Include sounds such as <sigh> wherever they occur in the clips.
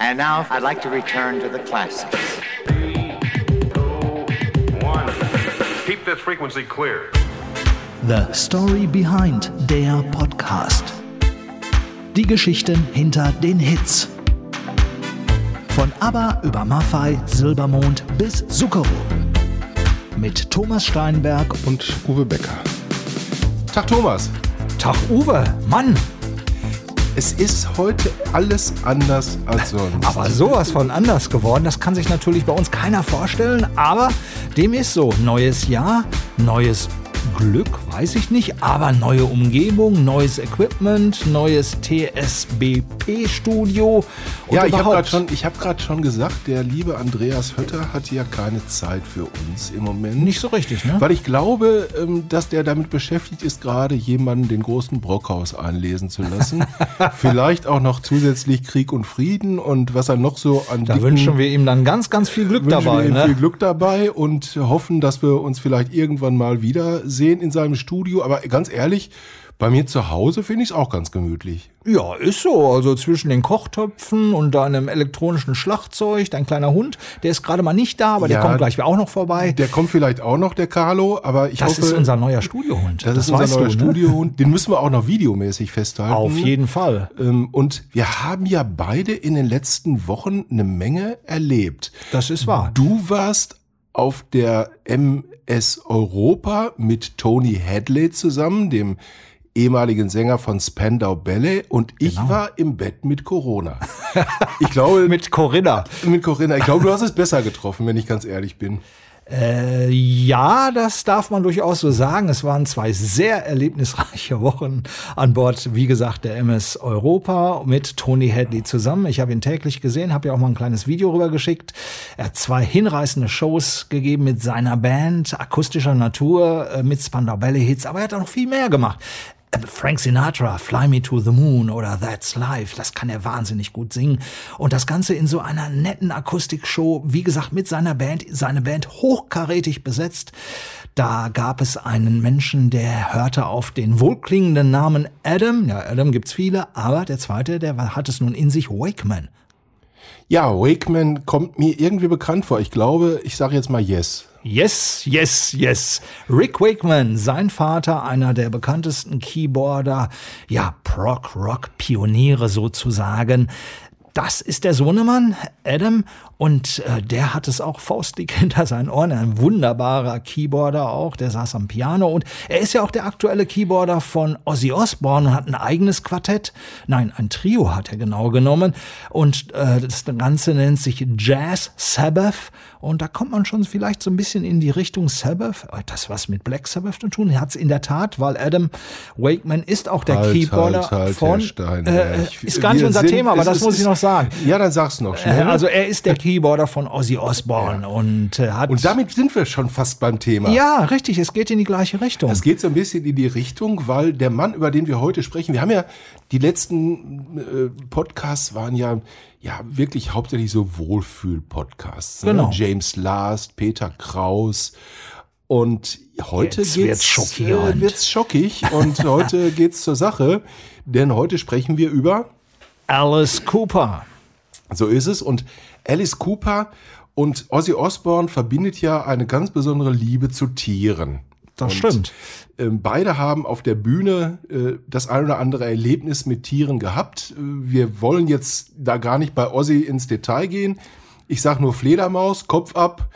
And now I'd like to return to the classics. One. Keep this frequency clear. The Story Behind der Podcast. Die Geschichten hinter den Hits. Von ABBA über Maffei, Silbermond bis Zucchero. Mit Thomas Steinberg und Uwe Becker. Tag Thomas. Tag Uwe, Mann, Es ist heute alles anders als sonst. <laughs> aber sowas von anders geworden, das kann sich natürlich bei uns keiner vorstellen, aber dem ist so. Neues Jahr, neues Glück, weiß ich nicht, aber neue Umgebung, neues Equipment, neues TSBP-Studio. ja, ich habe gerade schon, ich hab schon gesagt, der liebe Andreas Hötter hat ja keine Zeit für uns im Moment. Nicht so richtig, ne? Weil ich glaube, ähm, dass der damit beschäftigt ist, gerade jemanden den großen Brockhaus einlesen zu lassen. <laughs> Vielleicht auch noch zusätzlich Krieg und Frieden und was er noch so an Da dicken- wünschen wir ihm dann ganz, ganz viel Glück wünschen dabei. wir ihm Ne? viel Glück dabei und hoffen, dass wir uns vielleicht irgendwann mal wiedersehen in seinem Studio. Aber ganz ehrlich, bei mir zu Hause finde ich es auch ganz gemütlich. Ja, ist so. Also zwischen den Kochtöpfen und deinem elektronischen Schlagzeug, dein kleiner Hund, der ist gerade mal nicht da, aber der Ja, kommt gleich auch noch vorbei. Der kommt vielleicht auch noch, der Carlo, aber ich das hoffe, ist unser neuer Studiohund. das, ist unser neuer du, ne? Studiohund. Den müssen wir auch noch videomäßig festhalten. Auf jeden Fall. Ähm, Und wir haben ja beide in den letzten Wochen eine Menge erlebt. Das ist wahr. Du warst auf der MS Europa mit Tony Hadley zusammen, dem ehemaligen Sänger von Spandau Ballet, und ich Genau. war im Bett mit Corona. Ich glaube, mit, <laughs> Mit Corinna. mit Corinna, ich glaube, du hast es besser getroffen, wenn ich ganz ehrlich bin. Äh, ja, das darf man durchaus so sagen. Es waren zwei sehr erlebnisreiche Wochen an Bord, wie gesagt, der MS Europa mit Tony Hadley zusammen. Ich habe ihn täglich gesehen, habe ja auch mal ein kleines Video rübergeschickt. Er hat zwei hinreißende Shows gegeben mit seiner Band, akustischer Natur, äh, mit Spandau Ballet Hits, aber er hat auch noch viel mehr gemacht. Frank Sinatra, Fly Me to the Moon oder That's Life, das kann er wahnsinnig gut singen. Und das Ganze in so einer netten Akustikshow, wie gesagt, mit seiner Band, seine Band hochkarätig besetzt. Da gab es einen Menschen, der hörte auf den wohlklingenden Namen Adam. Ja, Adam gibt's viele, aber der zweite, der hat es nun in sich, Wakeman. Ja, Wakeman kommt mir irgendwie bekannt vor. Ich glaube, ich sage jetzt mal Yes. Yes, yes, yes. Rick Wakeman, sein Vater, einer der bekanntesten Keyboarder, ja, Prog-Rock-Pioniere sozusagen. Das ist der Sohnemann, Adam, und äh, der hat es auch faustdick <laughs> hinter seinen Ohren. Ein wunderbarer Keyboarder auch, der saß am Piano und er ist ja auch der aktuelle Keyboarder von Ozzy Osbourne und hat ein eigenes Quartett. Nein, ein Trio hat er genau genommen. Und äh, das Ganze nennt sich Jazz Sabbath. Und da kommt man schon vielleicht so ein bisschen in die Richtung Sabbath. Hat das was mit Black Sabbath zu tun? Hat es in der Tat, weil Adam Wakeman ist auch der Halt, Keyboarder halt, halt, von. Stein, äh, ist gar nicht unser sind- Thema, aber das muss ich noch sagen. Ja, dann sag's noch Äh, schnell. also er ist der Keyboarder von Ozzy Osbourne und äh, hat. und damit sind wir schon fast beim Thema. ja, richtig, es geht in die gleiche Richtung. Es geht so ein bisschen in die Richtung, weil der Mann, über den wir heute sprechen, wir haben ja die letzten äh, Podcasts waren ja ja wirklich hauptsächlich so Wohlfühl-Podcasts. Ne? Genau. James Last, Peter Kraus. Und heute Jetzt geht's, wird's schockierend. Äh, wird's schockig und <laughs> heute geht's zur Sache, denn heute sprechen wir über Alice Cooper. so ist es. Und Alice Cooper und Ozzy Osbourne verbindet ja eine ganz besondere Liebe zu Tieren. Das und, stimmt. Ähm, beide haben auf der Bühne äh, das ein oder andere Erlebnis mit Tieren gehabt. Wir wollen jetzt da gar nicht bei Ozzy ins Detail gehen. Ich sag nur Fledermaus, Kopf ab,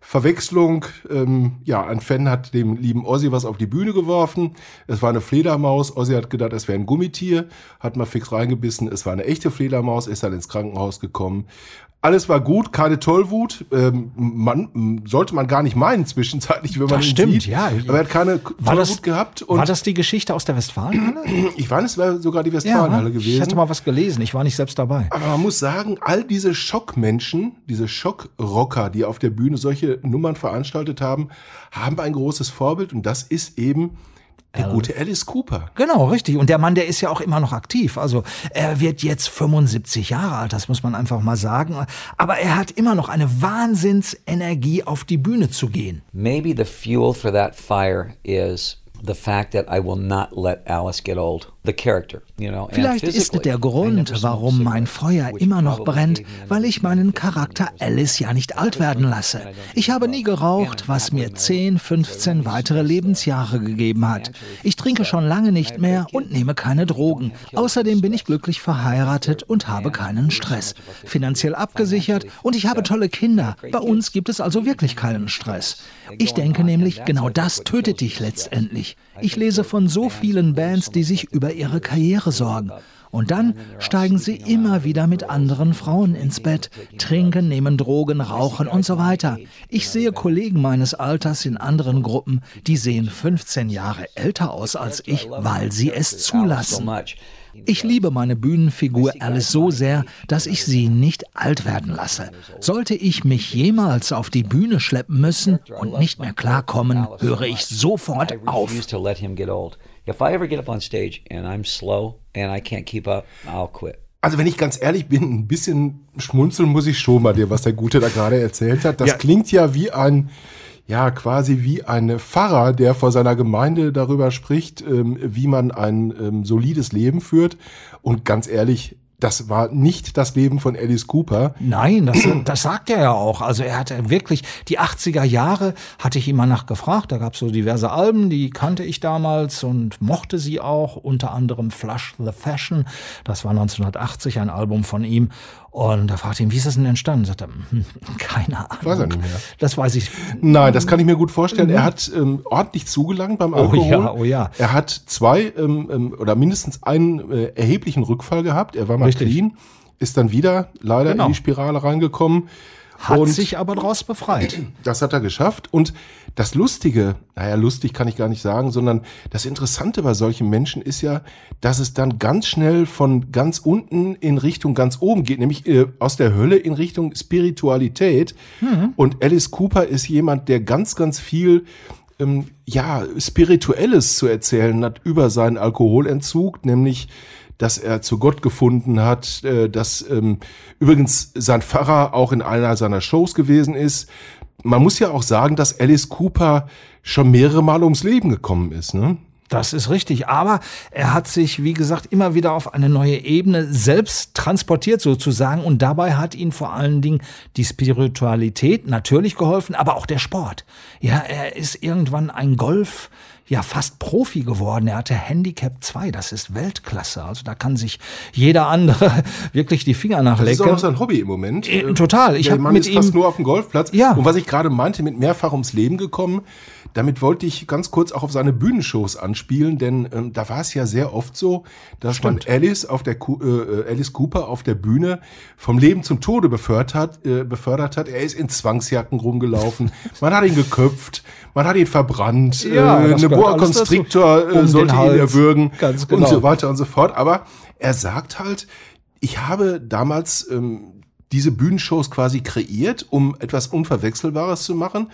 Verwechslung. Ähm, ja, ein Fan hat dem lieben Ozzy was auf die Bühne geworfen. Es war eine Fledermaus. Ozzy hat gedacht, es wäre ein Gummitier, hat mal fix reingebissen. Es war eine echte Fledermaus, ist dann ins Krankenhaus gekommen. Alles war gut, keine Tollwut. Ähm, man, sollte man gar nicht meinen zwischenzeitlich, wenn man Das ihn stimmt, sieht. ja. Aber er hat keine War das, Tollwut gehabt. Und war das die Geschichte aus der Westfalenhalle? <clears throat> ich meine, es wäre sogar die Westfalenhalle gewesen. Ich hatte mal was gelesen, ich war nicht selbst dabei. Aber man muss sagen, all diese Schockmenschen, diese Schockrocker, die auf der Bühne solche Nummern veranstaltet haben, haben ein großes Vorbild und das ist eben der gute Alice Cooper. Genau, richtig. Und der Mann, der ist ja auch immer noch aktiv. Also er wird jetzt 75 Jahre alt, das muss man einfach mal sagen. Aber er hat immer noch eine Wahnsinnsenergie, auf die Bühne zu gehen. Maybe the fuel for that fire is the fact that I will not let Alice get old. Vielleicht ist der Grund, warum mein Feuer immer noch brennt, weil ich meinen Charakter Alice ja nicht alt werden lasse. Ich habe nie geraucht, was mir 10, 15 weitere Lebensjahre gegeben hat. Ich trinke schon lange nicht mehr und nehme keine Drogen. Außerdem bin ich glücklich verheiratet und habe keinen Stress. Finanziell abgesichert und ich habe tolle Kinder. Bei uns gibt es also wirklich keinen Stress. Ich denke nämlich, genau das tötet dich letztendlich. Ich lese von so vielen Bands, die sich über ihre Karriere sorgen. Und dann steigen sie immer wieder mit anderen Frauen ins Bett, trinken, nehmen Drogen, rauchen und so weiter. Ich sehe Kollegen meines Alters in anderen Gruppen, die sehen 15 Jahre älter aus als ich, weil sie es zulassen. Ich liebe meine Bühnenfigur Alice so sehr, dass ich sie nicht alt werden lasse. Sollte ich mich jemals auf die Bühne schleppen müssen und nicht mehr klarkommen, höre ich sofort auf. refuse to let him get old. If I ever get up on stage and I'm slow and I can't keep up, I'll quit. Also wenn ich ganz ehrlich bin, ein bisschen schmunzeln muss ich schon bei dem, was der Gute da gerade erzählt hat. Das Ja. klingt ja wie ein, ja quasi wie ein Pfarrer, der vor seiner Gemeinde darüber spricht, ähm, wie man ein ähm, solides Leben führt. Und ganz ehrlich, das war nicht das Leben von Alice Cooper. Nein, das, das sagt er ja auch. Also er hatte wirklich, die 80er Jahre hatte ich immer nachgefragt. Da gab es so diverse Alben, die kannte ich damals und mochte sie auch. Unter anderem Flush the Fashion. Das war 1980 ein Album von ihm. Und da fragte ich ihn, wie ist das denn entstanden? Sagt er, hm, keine Ahnung. Weiß er nicht mehr. Das weiß ich. Nein, das kann ich mir gut vorstellen. Er hat ähm, ordentlich zugelangt beim Alkohol. ja, oh ja. Er hat zwei ähm, ähm, oder mindestens einen äh, erheblichen Rückfall gehabt. Er war mal Richtig. clean, ist dann wieder leider Genau. in die Spirale reingekommen. Hat und sich aber daraus befreit. das hat er geschafft. Und das Lustige, naja, lustig kann ich gar nicht sagen, sondern das Interessante bei solchen Menschen ist ja, dass es dann ganz schnell von ganz unten in Richtung ganz oben geht, nämlich äh, aus der Hölle in Richtung Spiritualität. Und Alice Cooper ist jemand, der ganz, ganz viel ähm, ja, Spirituelles zu erzählen hat über seinen Alkoholentzug, nämlich dass er zu Gott gefunden hat, äh, dass ähm, übrigens sein Pfarrer auch in einer seiner Shows gewesen ist. Man muss ja auch sagen, dass Alice Cooper schon mehrere Mal ums Leben gekommen ist. Ne? Das ist richtig. Aber er hat sich, wie gesagt, immer wieder auf eine neue Ebene selbst transportiert sozusagen. Und dabei hat ihn vor allen Dingen die Spiritualität natürlich geholfen, aber auch der Sport. Ja, er ist irgendwann ein Golf, ja, fast Profi geworden. Er hatte Handicap 2. Das ist Weltklasse. Also da kann sich jeder andere <laughs> wirklich die Finger Das ist auch nachlecken. sein Hobby im Moment. Äh, total. Ich Der Mann mit ist fast nur auf dem Golfplatz. Ja. Und was ich gerade meinte, mit mehrfach ums Leben gekommen, damit wollte ich ganz kurz auch auf seine Bühnenshows anspielen, denn ähm, da war es ja sehr oft so, dass man Alice auf der Ku- äh, Alice Cooper auf der Bühne vom Leben zum Tode befördert hat, äh, befördert hat. Er ist in Zwangsjacken rumgelaufen, <laughs> man hat ihn geköpft, man hat ihn verbrannt, Ja, äh, eine Boa. Constrictor äh, Um sollte ihn erwürgen Ganz und genau. so weiter und so fort. Aber er sagt halt, ich habe damals ähm, diese Bühnenshows quasi kreiert, um etwas Unverwechselbares zu machen.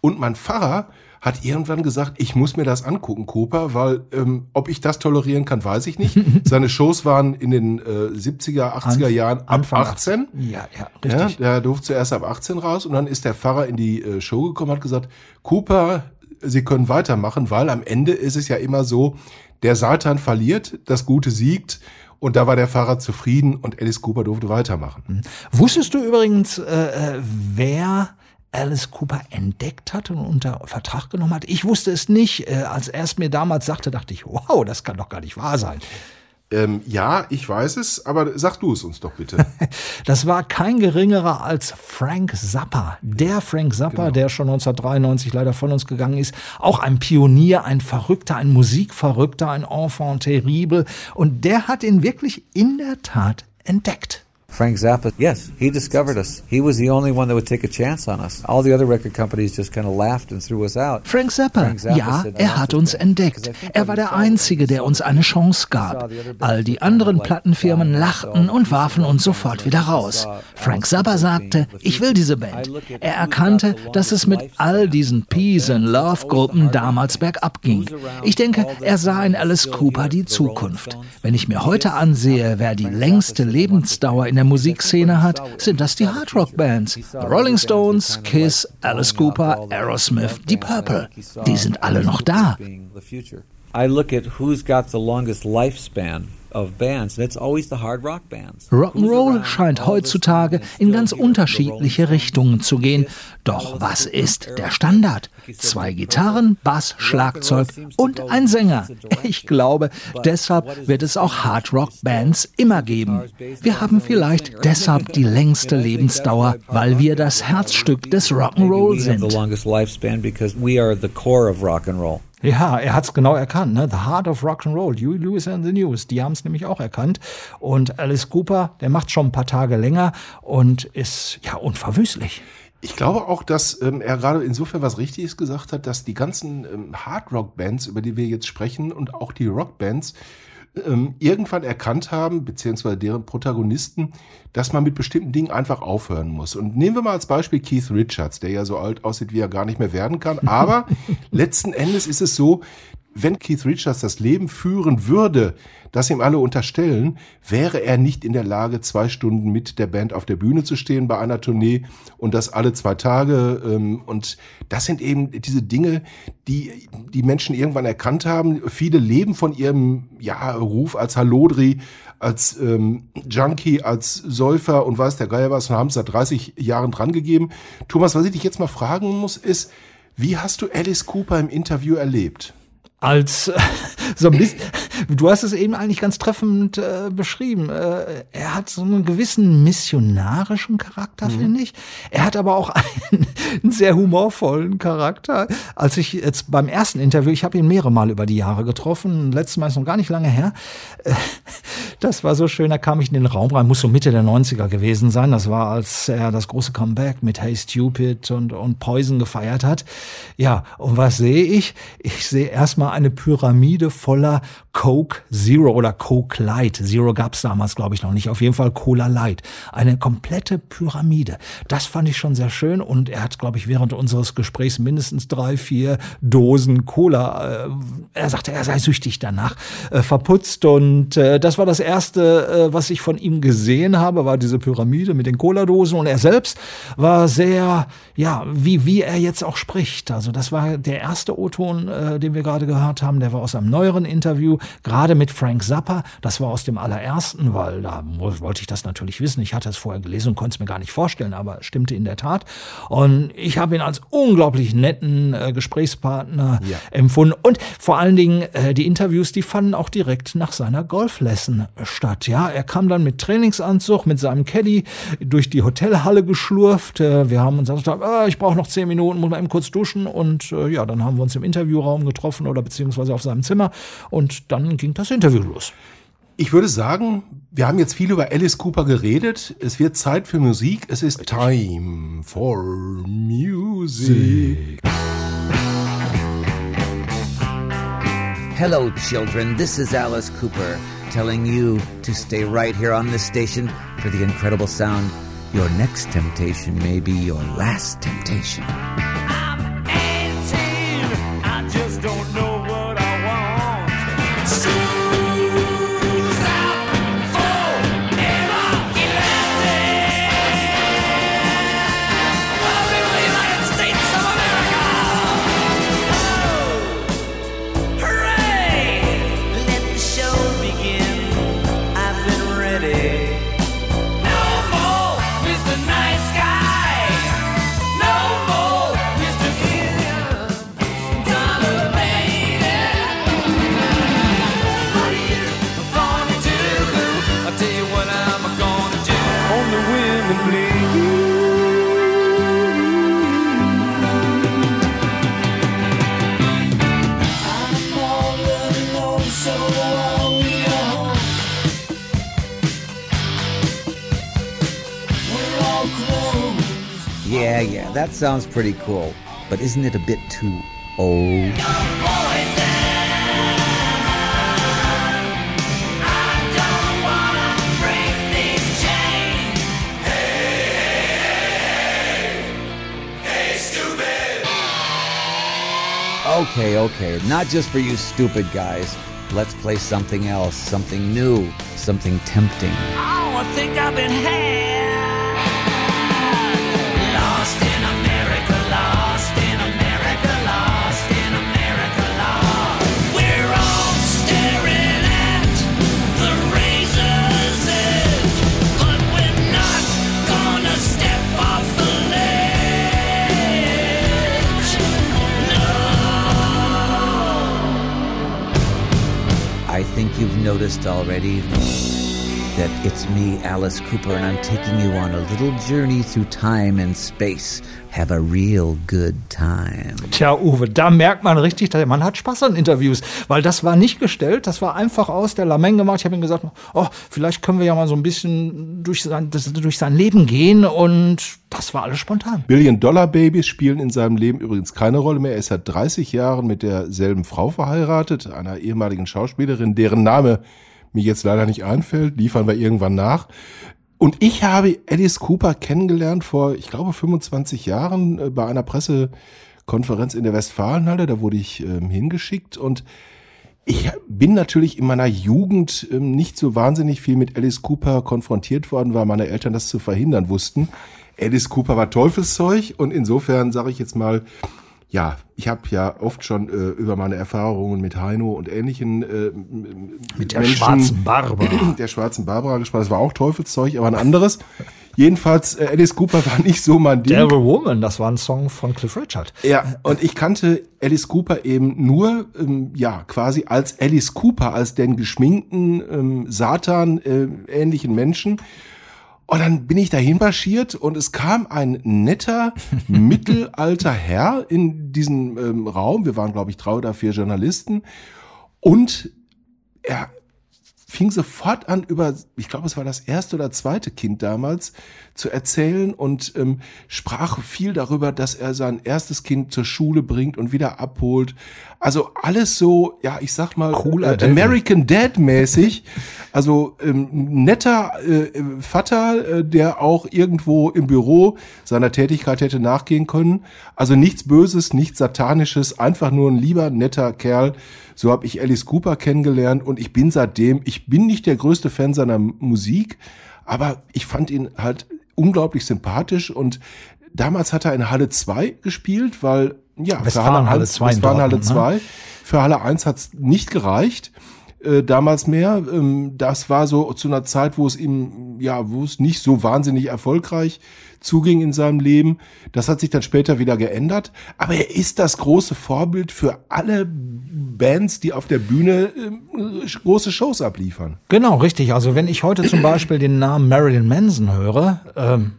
Und mein Pfarrer hat irgendwann gesagt, ich muss mir das angucken, Cooper, weil ähm, ob ich das tolerieren kann, weiß ich nicht. <laughs> Seine Shows waren in den äh, 70er, 80er Jahren ab Anfang 18. Ja, ja, Ja, richtig. der durfte zuerst ab 18 raus und dann ist der Pfarrer in die äh, Show gekommen und hat gesagt, Cooper, Sie können weitermachen, weil am Ende ist es ja immer so, der Satan verliert, das Gute siegt und da war der Pfarrer zufrieden und Alice Cooper durfte weitermachen. Wusstest du übrigens, äh, äh, wer Alice Cooper entdeckt hat und unter Vertrag genommen hat? Ich wusste es nicht. Äh, als er es mir damals sagte, dachte ich, wow, das kann doch gar nicht wahr sein. Ähm, ja, ich weiß es, aber sag du es uns doch bitte. <laughs> Das war kein geringerer als Frank Zappa. Der Frank Zappa, der schon 1993 leider von uns gegangen ist. Auch ein Pionier, ein Verrückter, ein Musikverrückter, ein Enfant terrible. Und der hat ihn wirklich in der Tat entdeckt. Frank Zappa, yes, he discovered us. He was the only one that would take a chance on us. All the other record companies just kind of laughed and threw us out. Frank Zappa, ja, said, "I er hat uns do it." entdeckt. Er war der Einzige, der uns eine Chance gab. All die anderen Plattenfirmen lachten und warfen uns sofort wieder raus. Frank Zappa sagte, ich will diese Band. Er erkannte, dass es mit all diesen Peace and Love Gruppen damals bergab ging. Ich denke, er sah in Alice Cooper die Zukunft. Wenn ich mir heute ansehe, wer die längste Lebensdauer in der Musikszene hat, sind das die Hardrock-Bands. Rolling Stones, Kiss, Alice Cooper, Aerosmith, Deep Purple. Die sind alle noch da. I look at who's got the longest lifespan bands, hard rock bands. Rock'n'Roll scheint heutzutage in ganz unterschiedliche Richtungen zu gehen. Doch was ist der Standard? Zwei Gitarren, Bass, Schlagzeug und ein Sänger. <laughs> Ich glaube, deshalb wird es auch Hard-Rock-Bands immer geben. Wir haben vielleicht deshalb die <laughs> längste Lebensdauer, weil wir das Herzstück des Rock'n'Roll sind. Rock and roll. Ja, er hat es genau erkannt. Ne? The Heart of Rock'n'Roll, Huey Lewis and the News, die haben es nämlich auch erkannt. Und Alice Cooper, der macht schon ein paar Tage länger und ist ja unverwüstlich. Ich glaube auch, dass ähm, er gerade insofern was Richtiges gesagt hat, dass die ganzen ähm, Hard-Rock-Bands, über die wir jetzt sprechen, und auch die Rock-Bands ähm, irgendwann erkannt haben, beziehungsweise deren Protagonisten, dass man mit bestimmten Dingen einfach aufhören muss. Und nehmen wir mal als Beispiel Keith Richards, der ja so alt aussieht, wie er gar nicht mehr werden kann. Aber <laughs> letzten Endes ist es so, wenn Keith Richards das Leben führen würde, das ihm alle unterstellen, wäre er nicht in der Lage, zwei Stunden mit der Band auf der Bühne zu stehen bei einer Tournee und das alle zwei Tage. ähm, Und das sind eben diese Dinge, die die Menschen irgendwann erkannt haben. Viele leben von ihrem ja, Ruf als Hallodri, als ähm, Junkie, als Säufer und weiß der Geier was und haben es seit 30 Jahren dran gegeben. Thomas, was ich dich jetzt mal fragen muss, ist, wie hast du Alice Cooper im Interview erlebt? Als <laughs> so ein bisschen, du hast es eben eigentlich ganz treffend äh, beschrieben. Äh, er hat so einen gewissen missionarischen Charakter, finde ich. Er hat aber auch <laughs> einen, einen sehr humorvollen Charakter. Als ich jetzt beim ersten Interview, ich habe ihn mehrere Mal über die Jahre getroffen, letztes Mal ist noch gar nicht lange her. Äh, <laughs> das war so schön, da kam ich in den Raum rein, muss so Mitte der 90er gewesen sein. Das war, als er das große Comeback mit Hey Stupid und, und Poison gefeiert hat. Ja, und was sehe ich? Ich sehe erstmal eine Pyramide voller Coke Zero oder Coke Light. Zero gab's damals, glaube ich, noch nicht. Auf jeden Fall Cola Light. Eine komplette Pyramide. Das fand ich schon sehr schön und er hat, glaube ich, während unseres Gesprächs mindestens drei, vier Dosen Cola, äh, er sagte, er sei süchtig danach, äh, verputzt und äh, das war das erste, äh, was ich von ihm gesehen habe, war diese Pyramide mit den Cola-Dosen und er selbst war sehr, ja, wie, wie er jetzt auch spricht. Also das war der erste O-Ton, äh, den wir gerade gehört haben, der war aus einem neueren Interview, gerade mit Frank Zappa, das war aus dem allerersten, weil da wo- wollte ich das natürlich wissen. Ich hatte es vorher gelesen und konnte es mir gar nicht vorstellen, aber es stimmte in der Tat. Und ich habe ihn als unglaublich netten äh, Gesprächspartner Ja. empfunden. Und vor allen Dingen, äh, die Interviews, die fanden auch direkt nach seiner Golflesson statt. Ja, er kam dann mit Trainingsanzug, mit seinem Caddy durch die Hotelhalle geschlurft. Äh, wir haben uns gesagt, äh, ich brauche noch zehn Minuten, muss mal eben kurz duschen. Und äh, ja, dann haben wir uns im Interviewraum getroffen oder beziehungsweise auf seinem Zimmer. Und dann ging das Interview los. Ich würde sagen, wir haben jetzt viel über Alice Cooper geredet. Es wird Zeit für Musik. Es ist time for music. Hello, children. This is Alice Cooper telling you to stay right here on this station for the incredible sound. Your next temptation may be your last temptation. Yeah, yeah, that sounds pretty cool. But isn't it a bit too old? Okay, okay, not just for you stupid guys. Let's play something else, something new, something tempting. Oh, I think I've been. Noticed already that it's me, Alice Cooper, and I'm taking you on a little journey through time and space. Have a real good time. Tja, Uwe, da merkt man richtig, der Mann hat Spaß an Interviews, weil das war nicht gestellt, das war einfach aus der Lameng gemacht. Ich habe ihm gesagt, oh, vielleicht können wir ja mal so ein bisschen durch sein, das, durch sein Leben gehen und das war alles spontan. Billion-Dollar-Babys spielen in seinem Leben übrigens keine Rolle mehr. Er ist seit 30 Jahren mit derselben Frau verheiratet, einer ehemaligen Schauspielerin, deren Name mir jetzt leider nicht einfällt, liefern wir irgendwann nach. Und ich habe Alice Cooper kennengelernt vor, ich glaube, 25 Jahren äh, bei einer Pressekonferenz in der Westfalenhalle. Da wurde ich ähm, hingeschickt und ich bin natürlich in meiner Jugend ähm, nicht so wahnsinnig viel mit Alice Cooper konfrontiert worden, weil meine Eltern das zu verhindern wussten. Alice Cooper war Teufelszeug und insofern sage ich jetzt mal, ja, ich habe ja oft schon äh, über meine Erfahrungen mit Heino und ähnlichen äh, Mit der schwarzen Barbara. <clears throat> der schwarzen Barbara gesprochen. Das war auch Teufelszeug, aber ein anderes. Jedenfalls, äh, Alice Cooper war nicht so mein Ding. Devil Woman, das war ein Song von Cliff Richard. Ja, und ich kannte Alice Cooper eben nur, ähm, ja, quasi als Alice Cooper, als den geschminkten ähm, Satan äh, ähnlichen Menschen. Und dann bin ich dahin marschiert und es kam ein netter, <laughs> mittelalter Herr in diesen ähm, Raum. Wir waren, glaube ich, drei oder vier Journalisten. Und er fing sofort an, über, ich glaube, es war das erste oder zweite Kind damals, zu erzählen und ähm, sprach viel darüber, dass er sein erstes Kind zur Schule bringt und wieder abholt. Also alles so, ja, ich sag mal, Cooler äh. American Dad mäßig. Also ähm, netter äh, Vater, äh, der auch irgendwo im Büro seiner Tätigkeit hätte nachgehen können. Also nichts Böses, nichts Satanisches, einfach nur ein lieber, netter Kerl. So habe ich Alice Cooper kennengelernt und ich bin seitdem, ich bin nicht der größte Fan seiner Musik, aber ich fand ihn halt unglaublich sympathisch und damals hat er in Halle 2 gespielt, weil ja, für Westfalenhalle Halle 2 in Westfalenhalle Dortmund, ne? 2. Für Halle 1 hat's nicht gereicht äh, damals mehr. Ähm, das war so zu einer Zeit, wo es ihm, ja, wo es nicht so wahnsinnig erfolgreich zuging in seinem Leben. Das hat sich dann später wieder geändert. Aber er ist das große Vorbild für alle Bands, die auf der Bühne äh, große Shows abliefern. Genau, richtig. Also wenn ich heute zum Beispiel den Namen Marilyn Manson höre, ähm,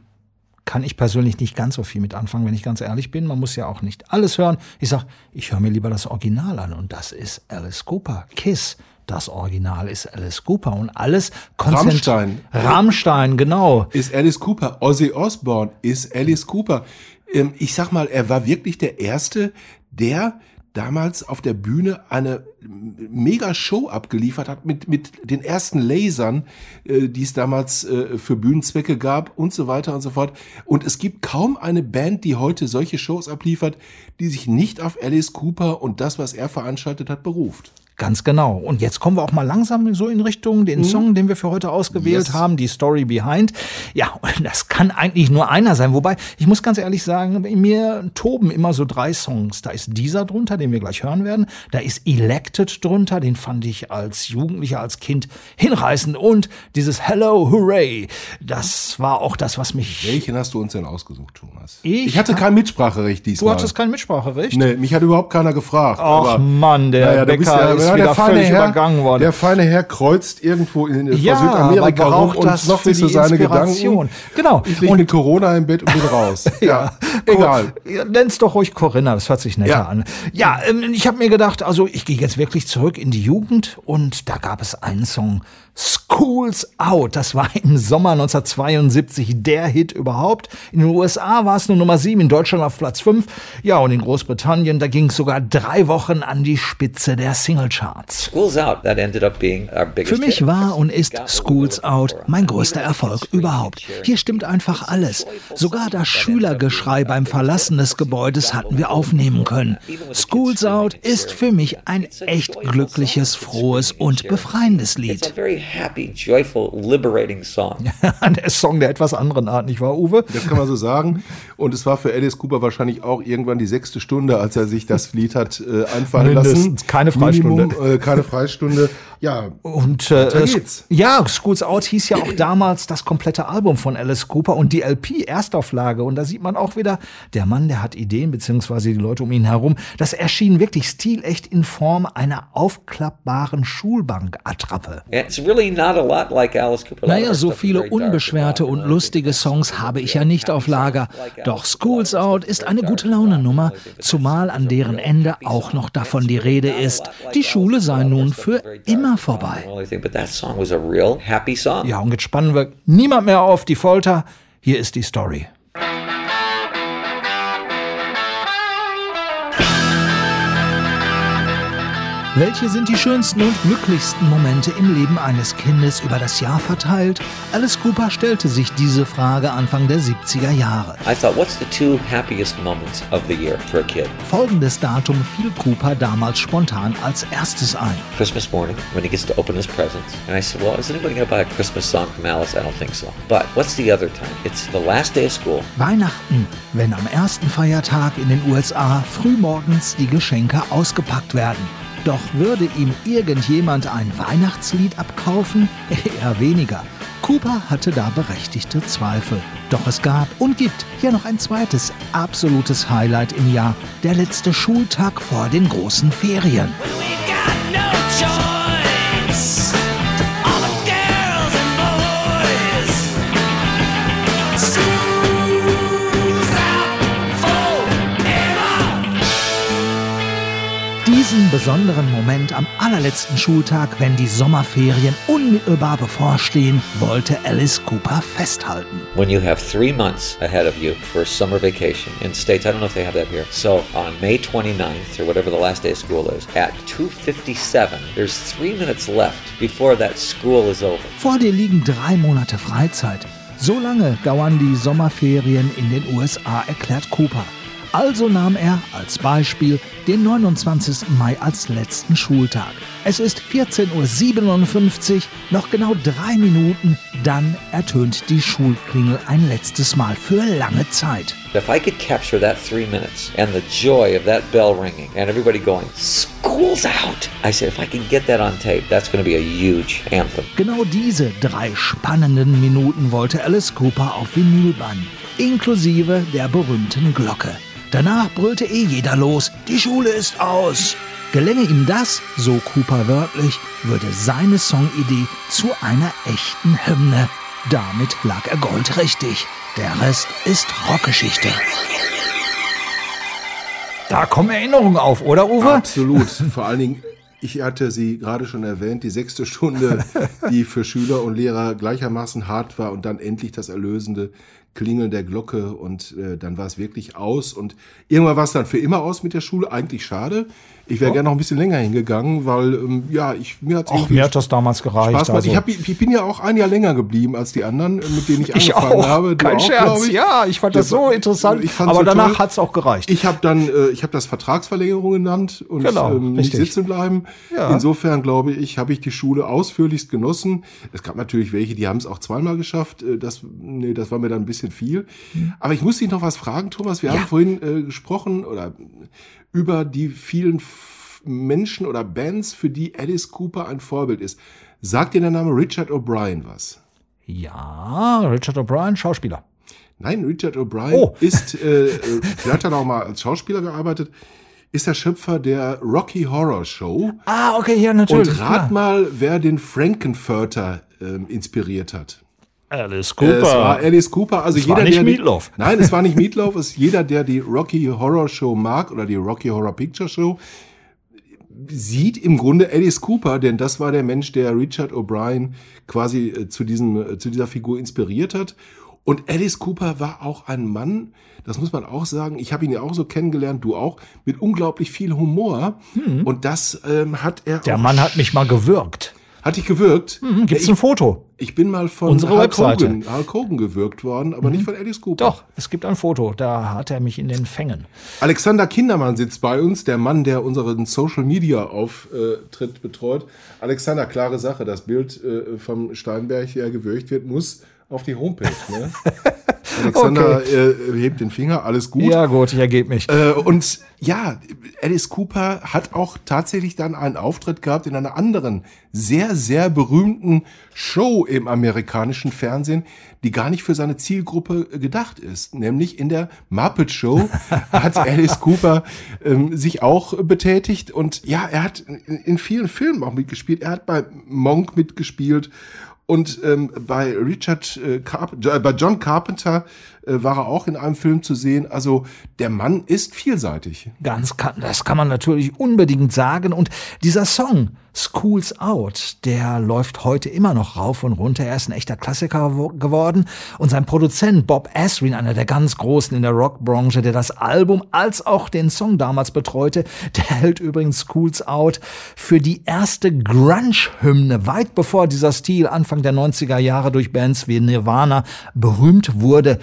kann ich persönlich nicht ganz so viel mit anfangen, wenn ich ganz ehrlich bin. Man muss ja auch nicht alles hören. Ich sag, ich höre mir lieber das Original an und das ist Alice Cooper. Kiss. Das Original ist Alice Cooper und alles Rammstein. Rammstein, genau. ist Alice Cooper. Ozzy Osbourne ist Alice Cooper. Ähm, ich sag mal, er war wirklich der Erste, der damals auf der Bühne eine mega Show abgeliefert hat mit, mit den ersten Lasern, äh, die es damals äh, für Bühnenzwecke gab und so weiter und so fort. Und es gibt kaum eine Band, die heute solche Shows abliefert, die sich nicht auf Alice Cooper und das, was er veranstaltet hat, beruft. Ganz genau. Und jetzt kommen wir auch mal langsam so in Richtung den Song, den wir für heute ausgewählt Yes. haben, die Story Behind. Ja, und <laughs> das kann eigentlich nur einer sein. Wobei, ich muss ganz ehrlich sagen, mir toben immer so drei Songs. Da ist dieser drunter, den wir gleich hören werden. Da ist Elected drunter, den fand ich als Jugendlicher, als Kind hinreißend. Und dieses Hello, Hooray, das war auch das, was mich... Welchen hast du uns denn ausgesucht, Thomas? Ich hatte hab- kein Mitspracherecht Du diesmal. hattest kein Mitspracherecht? Nee, mich hat überhaupt keiner gefragt. Ach aber, Mann, der du bist Bäcker ist ja, wieder der feine völlig Herr, übergangen worden. Der feine Herr kreuzt irgendwo in Ja, Südamerika rum braucht und das noch nicht so seine. Gedanken. Genau. Ich liege mit Corona im Bett und bin raus. <laughs> ja, egal. Ja, Nenn's doch ruhig Corinna, das hört sich netter Ja. an. Ja, ähm, ich habe mir gedacht, also ich gehe jetzt wirklich zurück in die Jugend und da gab es einen Song, Schools Out, das war im Sommer 1972 der Hit überhaupt. In den USA war es nur Nummer 7, in Deutschland auf Platz 5. Ja, und in Großbritannien, da ging es sogar drei Wochen an die Spitze der Singlecharts. Schools Out, that ended up being our biggest Für mich war und ist Schools Out mein größter Erfolg überhaupt. Hier stimmt einfach alles. Sogar das Schülergeschrei beim Verlassen des Gebäudes hatten wir aufnehmen können. Schools Out ist für mich ein echt glückliches, frohes und befreiendes Lied. Happy, joyful, liberating song. <laughs> der Song der etwas anderen Art, nicht wahr, Uwe? Das kann man so sagen. Und es war für Alice Cooper wahrscheinlich auch irgendwann die sechste Stunde, als er sich das Lied hat äh, einfallen Mindestens. lassen. Keine Freistunde. Minimum, äh, keine Freistunde. Ja, Und äh, geht's. ja, Schools Out hieß ja auch damals das komplette Album von Alice Cooper und die LP Erstauflage. Und da sieht man auch wieder, der Mann, der hat Ideen, beziehungsweise die Leute um ihn herum. Das erschien wirklich stilecht in Form einer aufklappbaren Schulbank-Attrappe. Really like Naja, so viele unbeschwerte und lustige Songs habe ich ja nicht auf Lager. Doch Schools Out ist eine gute Laune-Nummer, zumal an deren Ende auch noch davon die Rede ist, die Schule sei nun für immer vorbei. Happy song. Ja, und jetzt spannen wir niemand mehr auf die Folter. Hier ist die Story. Welche sind die schönsten und glücklichsten Momente im Leben eines Kindes über das Jahr verteilt? Alice Cooper stellte sich diese Frage Anfang der 70er Jahre. I thought, what's the two happiest moments of the year for a kid? Folgendes Datum fiel Cooper damals spontan als erstes ein. Christmas morning when he gets to open his presents. And I said, well, is anybody going to buy a Christmas song from Alice? I don't think so. But what's the other time? It's the last day of school. Weihnachten, wenn am ersten Feiertag in den USA frühmorgens die Geschenke ausgepackt werden. Doch würde ihm irgendjemand ein Weihnachtslied abkaufen? <laughs> Eher weniger. Cooper hatte da berechtigte Zweifel. Doch es gab und gibt hier noch ein zweites absolutes Highlight im Jahr. Der letzte Schultag vor den großen Ferien. No Diesen besonderen Moment am allerletzten Schultag, wenn die Sommerferien unmittelbar bevorstehen, wollte Alice Cooper festhalten. When you have three months ahead of you for summer vacation in states, I don't know if they have that here. So on May 29th or whatever the last day of school is, at 2:57, there's three minutes left before that school is over. Vor dir liegen drei Monate Freizeit. So lange dauern die Sommerferien in den USA, erklärt Cooper. Also nahm er als Beispiel den 29. Mai als letzten Schultag. Es ist 14.57 Uhr, noch genau drei Minuten, dann ertönt die Schulklingel ein letztes Mal für lange Zeit. If I could capture that three minutes and the joy of that bell ringing and everybody going, school's out. I said, if I can get that on tape, that's going to be a huge anthem. Genau diese drei spannenden Minuten wollte Alice Cooper auf Vinyl bannen, inklusive der berühmten Glocke. Danach brüllte eh jeder los, die Schule ist aus. Gelänge ihm das, so Cooper wörtlich, würde seine Songidee zu einer echten Hymne. Damit lag er goldrichtig. Der Rest ist Rockgeschichte. Da kommen Erinnerungen auf, oder Uwe? Absolut. <laughs> Vor allen Dingen, ich hatte sie gerade schon erwähnt, die sechste Stunde, die für Schüler und Lehrer gleichermaßen hart war und dann endlich das erlösende Klingeln der Glocke und äh, dann war es wirklich aus und irgendwann war es dann für immer aus mit der Schule. Eigentlich schade. Ich wäre gerne noch ein bisschen länger hingegangen, weil ähm, ja, ich mir hat's irgendwie mir hat das damals gereicht. Spaß also- Ich, hab, ich bin ja auch ein Jahr länger geblieben als die anderen, äh, mit denen ich <laughs> Ich angefangen auch. habe. Du Kein auch, Scherz. ich. Ja, ich fand das so interessant. Ich aber so danach toll. hat's auch gereicht. Ich habe dann, äh, ich habe das Vertragsverlängerung genannt und Genau, ähm, nicht sitzen bleiben. Ja. Insofern glaube ich, habe ich die Schule ausführlichst genossen. Es gab natürlich welche, die haben es auch zweimal geschafft. Äh, Das, nee, das war mir dann ein bisschen viel. Mhm. Aber ich muss dich noch was fragen, Thomas. Wir haben vorhin äh, gesprochen oder über die vielen Menschen oder Bands, für die Alice Cooper ein Vorbild ist. Sagt dir der Name Richard O'Brien was? Ja, Richard O'Brien, Schauspieler. Nein, Richard O'Brien Oh. <laughs> ist, äh, äh, vielleicht hat er auch mal als Schauspieler gearbeitet, ist der Schöpfer der Rocky Horror Show. Ah, okay, ja, natürlich. Und rat mal, wer den Frankenfurter ähm, inspiriert hat. Alice Äh, Es war Alice Cooper. Also Es jeder, war nicht der die- Meatloaf. <laughs> Nein, es war nicht Meatloaf. Es ist jeder, der die Rocky Horror Show mag oder die Rocky Horror Picture Show. sieht im Grunde Alice Cooper, denn das war der Mensch, der Richard O'Brien quasi äh, zu, diesem, äh, zu dieser Figur inspiriert hat. Und Alice Cooper war auch ein Mann, das muss man auch sagen, ich habe ihn ja auch so kennengelernt, du auch, mit unglaublich viel Humor. Und das ähm, hat er Hm. Der Mann hat mich mal gewürgt. Hat dich gewürgt? Gibt's Ja, ein Foto? ich, ich bin mal von Unsere Hulk Webseite. Hogan, Hulk Hogan gewürgt worden, aber nicht von Alice Cooper. Doch, es gibt ein Foto. Da hat er mich in den Fängen. Alexander Kindermann sitzt bei uns, der Mann, der unseren Social Media Auftritt betreut. Alexander, klare Sache, das Bild äh, vom Steinberg, der gewürgt wird, muss auf die Homepage. Ne? <laughs> Alexander äh, hebt den Finger, alles gut. Ja, gut, ich ergebe mich. Äh, und ja, Alice Cooper hat auch tatsächlich dann einen Auftritt gehabt in einer anderen, sehr, sehr berühmten Show im amerikanischen Fernsehen, die gar nicht für seine Zielgruppe gedacht ist. Nämlich in der Muppet Show <laughs> hat Alice Cooper ähm, sich auch betätigt. Und ja, er hat in, in vielen Filmen auch mitgespielt. Er hat bei Monk mitgespielt. Und ähm, bei Richard äh, Carp äh, bei John Carpenter war er auch in einem Film zu sehen. Also der Mann ist vielseitig. Ganz kann, das kann man natürlich unbedingt sagen. Und dieser Song, Schools Out, der läuft heute immer noch rauf und runter. Er ist ein echter Klassiker wo- geworden. Und sein Produzent Bob Asrin, einer der ganz Großen in der Rockbranche, der das Album als auch den Song damals betreute, der hält übrigens Schools Out für die erste Grunge-Hymne, weit bevor dieser Stil Anfang der 90er Jahre durch Bands wie Nirvana berühmt wurde.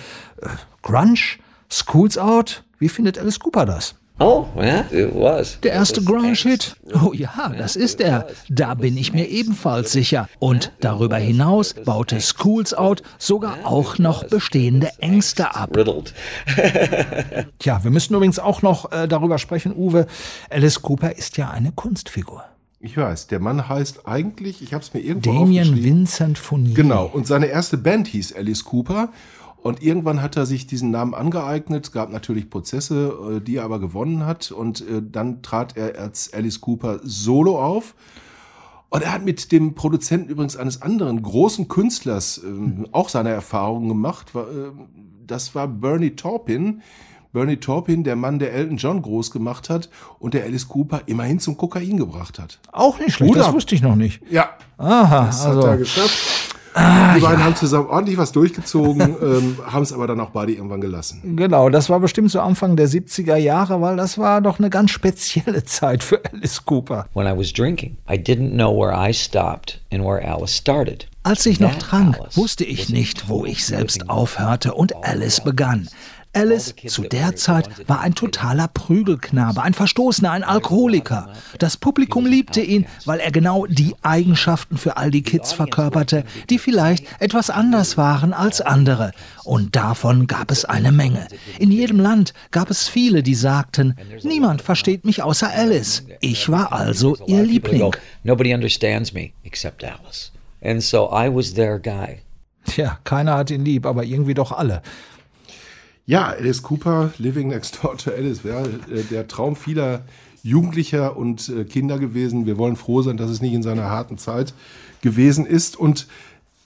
Äh, Grunge? Schools Out? Wie findet Alice Cooper das? Oh, yeah, it was. Der erste Grunge-Hit? Oh ja, das ist er. Da bin ich mir ebenfalls sicher. Und darüber hinaus baute Schools Out sogar auch noch bestehende Ängste ab. Riddled. <laughs> Tja, wir müssen übrigens auch noch äh, darüber sprechen, Uwe. Alice Cooper ist ja eine Kunstfigur. Ich weiß, der Mann heißt eigentlich, ich habe es mir irgendwo Damien aufgeschrieben. Vincent Fournier. Genau, und seine erste Band hieß Alice Cooper. Und irgendwann hat er sich diesen Namen angeeignet. Es gab natürlich Prozesse, äh, die er aber gewonnen hat. Und äh, dann trat er als Alice Cooper solo auf. Und er hat mit dem Produzenten übrigens eines anderen großen Künstlers ähm, auch seine Erfahrungen gemacht. Äh, Das war Bernie Taupin. Bernie Taupin, der Mann, der Elton John groß gemacht hat und der Alice Cooper immerhin zum Kokain gebracht hat. Auch nicht schlecht, Hut das wusste ich noch nicht. Ja, Aha, das also hat er geschafft. Die beiden haben zusammen ordentlich was durchgezogen, <laughs> ähm, haben es aber dann auch beide irgendwann gelassen. Genau, das war bestimmt so Anfang der 70er Jahre, weil das war doch eine ganz spezielle <laughs> Zeit für Alice Cooper. When I was drinking, I didn't know where I stopped and where Alice started. Als ich noch trank, wusste ich nicht, wo ich selbst aufhörte und Alice begann. Alice zu der Zeit war ein totaler Prügelknabe, ein Verstoßener, ein Alkoholiker. Das Publikum liebte ihn, weil er genau die Eigenschaften für all die Kids verkörperte, die vielleicht etwas anders waren als andere. Und davon gab es eine Menge. In jedem Land gab es viele, die sagten, niemand versteht mich außer Alice. Ich war also ihr Liebling. Nobody understands me except Alice. And so I was their guy. Tja, keiner hat ihn lieb, aber irgendwie doch alle. Ja, Alice Cooper, Living Next Door to Alice, wäre äh, der Traum vieler Jugendlicher und äh, Kinder gewesen. Wir wollen froh sein, dass es nicht in seiner harten Zeit gewesen ist. Und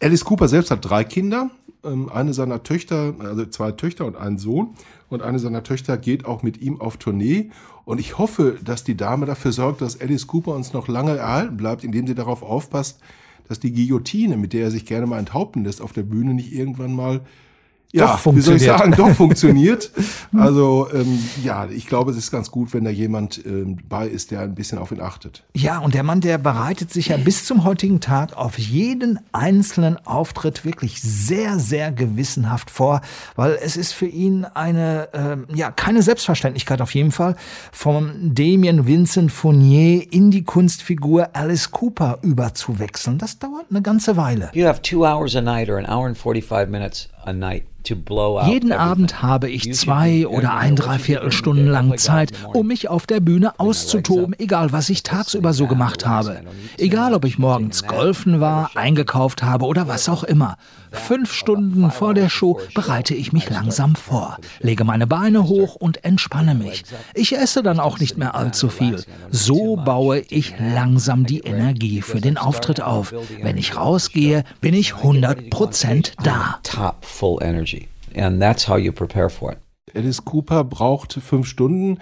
Alice Cooper selbst hat drei Kinder. Ähm, eine seiner Töchter, also zwei Töchter und einen Sohn. Und eine seiner Töchter geht auch mit ihm auf Tournee. Und ich hoffe, dass die Dame dafür sorgt, dass Alice Cooper uns noch lange erhalten bleibt, indem sie darauf aufpasst, dass die Guillotine, mit der er sich gerne mal enthaupten lässt auf der Bühne, nicht irgendwann mal ja, Doch wie soll ich funktioniert. sagen, doch <laughs> funktioniert. Also ähm, ja, ich glaube, es ist ganz gut, wenn da jemand ähm, bei ist, der ein bisschen auf ihn achtet. Ja, und der Mann, der bereitet sich ja bis zum heutigen Tag auf jeden einzelnen Auftritt wirklich sehr, sehr gewissenhaft vor, weil es ist für ihn eine, ähm, ja, keine Selbstverständlichkeit auf jeden Fall, vom Damien Vincent Fournier in die Kunstfigur Alice Cooper überzuwechseln. Das dauert eine ganze Weile. You have two hours a night or an hour and 45 minutes a night. Jeden. Abend habe ich zwei oder ein Dreiviertelstunden lang Zeit, um mich auf der Bühne auszutoben, egal was ich tagsüber so gemacht habe. Egal, ob ich morgens golfen war, eingekauft habe oder was auch immer. Fünf Stunden vor der Show bereite ich mich langsam vor, lege meine Beine hoch und entspanne mich. Ich esse dann auch nicht mehr allzu viel. So baue ich langsam die Energie für den Auftritt auf. Wenn ich rausgehe, bin ich 100% da. Top full energy. And that's how you prepare for it. Alice Cooper braucht fünf Stunden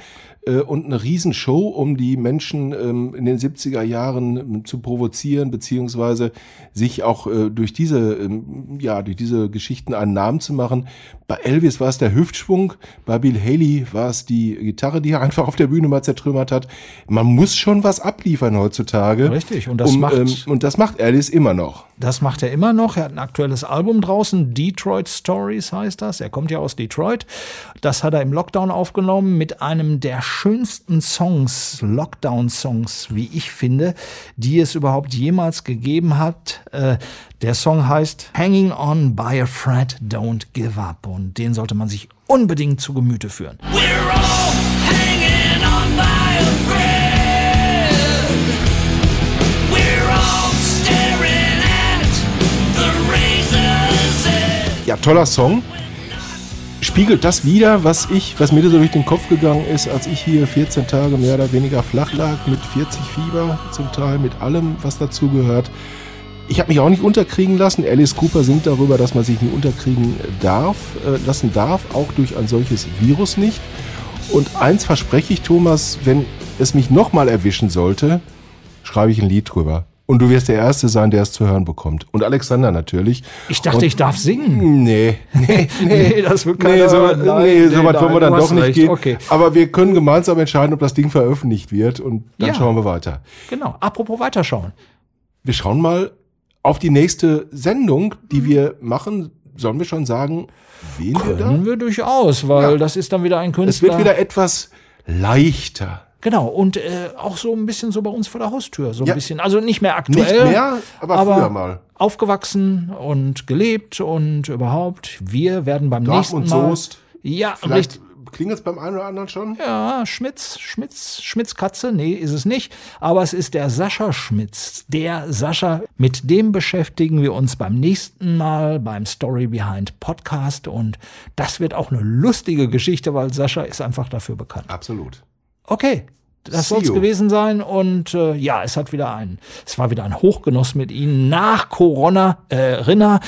äh, und eine Riesenshow, um die Menschen ähm, in den 70er Jahren ähm, zu provozieren, beziehungsweise sich auch äh, durch diese, ähm, ja, durch diese Geschichten einen Namen zu machen. Bei Elvis war es der Hüftschwung, bei Bill Haley war es die Gitarre, die er <laughs> einfach auf der Bühne mal zertrümmert hat. Man muss schon was abliefern heutzutage. Richtig, und das um, macht- ähm, und das macht Alice immer noch. Das macht er immer noch. Er hat ein aktuelles Album draußen. Detroit Stories heißt das. Er kommt ja aus Detroit. Das hat er im Lockdown aufgenommen mit einem der schönsten Songs, Lockdown-Songs, wie ich finde, die es überhaupt jemals gegeben hat. Äh, Der Song heißt Hanging On by a Thread, Don't Give Up. Und den sollte man sich unbedingt zu Gemüte führen. We're all hanging on by a thread. Ja, toller Song. Spiegelt das wieder, was ich, was mir so durch den Kopf gegangen ist, als ich hier 14 Tage mehr oder weniger flach lag, mit 40 Fieber zum Teil, mit allem, was dazugehört. Ich habe mich auch nicht unterkriegen lassen. Alice Cooper singt darüber, dass man sich nicht unterkriegen darf, äh, lassen darf, auch durch ein solches Virus nicht. Und eins verspreche ich, Thomas, wenn es mich nochmal erwischen sollte, schreibe ich ein Lied drüber. Und du wirst der Erste sein, der es zu hören bekommt. Und Alexander natürlich. Ich dachte, Und- ich darf singen. Nee, <laughs> nee, nee. Nee, das wird Nee, keiner so, hören. Nein, nee, nee, so weit wollen wir dann doch nicht recht. gehen. Okay. Aber wir können gemeinsam entscheiden, ob das Ding veröffentlicht wird und dann Ja. schauen wir weiter. Genau. Apropos weiterschauen. Wir schauen mal auf die nächste Sendung, die Mhm. wir machen. Sollen wir schon sagen, wen wir da? Können wir durchaus, weil Ja. das ist dann wieder ein Es Künstler. wird wieder etwas leichter. Genau, und äh, auch so ein bisschen so bei uns vor der Haustür. So ein Ja. bisschen, also nicht mehr aktuell. Nicht mehr, aber früher mal. Aufgewachsen und gelebt und überhaupt. Wir werden beim nächsten Dortmund Mal. Soest. Ja, Vielleicht richtig. klingt es beim einen oder anderen schon. Ja, Schmitz, Schmitz, Schmitz-Katze, nee, ist es nicht. Aber es ist der Sascha Schmitz. Der Sascha, mit dem beschäftigen wir uns beim nächsten Mal beim Story Behind Podcast. Und das wird auch eine lustige Geschichte, weil Sascha ist einfach dafür bekannt. Absolut. Okay, das soll es gewesen sein. Und äh, ja, es hat wieder ein, es war wieder ein Hochgenuss mit Ihnen nach Corona, äh, Rinner,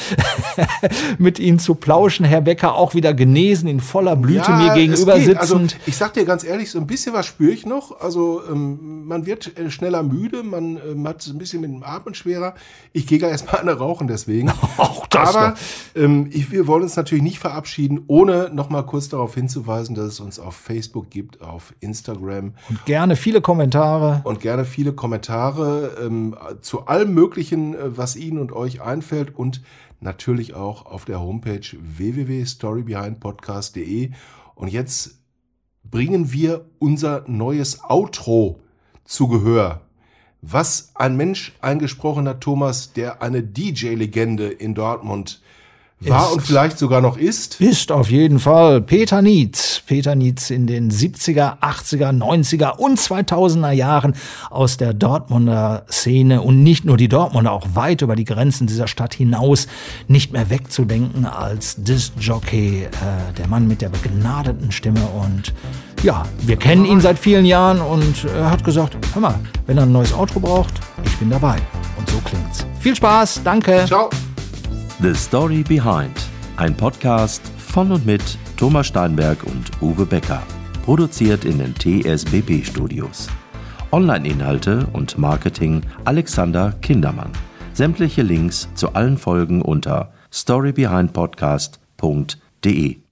<laughs> mit Ihnen zu plauschen. Herr Becker auch wieder genesen, in voller Blüte mir es gegenüber geht. sitzend. Also, ich sag dir ganz ehrlich, so ein bisschen was spüre ich noch. Also ähm, man wird äh, schneller müde, man ähm, hat so ein bisschen mit dem Atmen schwerer. Ich gehe gar erstmal <laughs> eine rauchen deswegen. <laughs> Auch das Aber ähm, ich, wir wollen uns natürlich nicht verabschieden, ohne noch mal kurz darauf hinzuweisen, dass es uns auf Facebook gibt, auf Instagram Und gerne viele Kommentare. und gerne viele Kommentare ähm, zu allem Möglichen, äh, was Ihnen und euch einfällt und natürlich auch auf der Homepage www.storybehindpodcast.de. Und jetzt bringen wir unser neues Outro zu Gehör. Was ein Mensch eingesprochen hat, Thomas, der eine DJ-Legende in Dortmund war und vielleicht sogar noch ist. Ist auf jeden Fall Peter Nietz. Peter Nietz in den 70er, 80er, 90er und 2000er Jahren aus der Dortmunder Szene und nicht nur die Dortmunder, auch weit über die Grenzen dieser Stadt hinaus nicht mehr wegzudenken als Disc-Jockey, äh, der Mann mit der begnadeten Stimme und ja, wir kennen ihn seit vielen Jahren und er hat gesagt, hör mal, wenn er ein neues Outro braucht, ich bin dabei. Und so klingt's. Viel Spaß, danke. Ciao. The Story Behind. Ein Podcast von und mit Thomas Steinberg und Uwe Becker. Produziert in den TSBB Studios. Online-Inhalte und Marketing Alexander Kindermann. Sämtliche Links zu allen Folgen unter storybehindpodcast.de.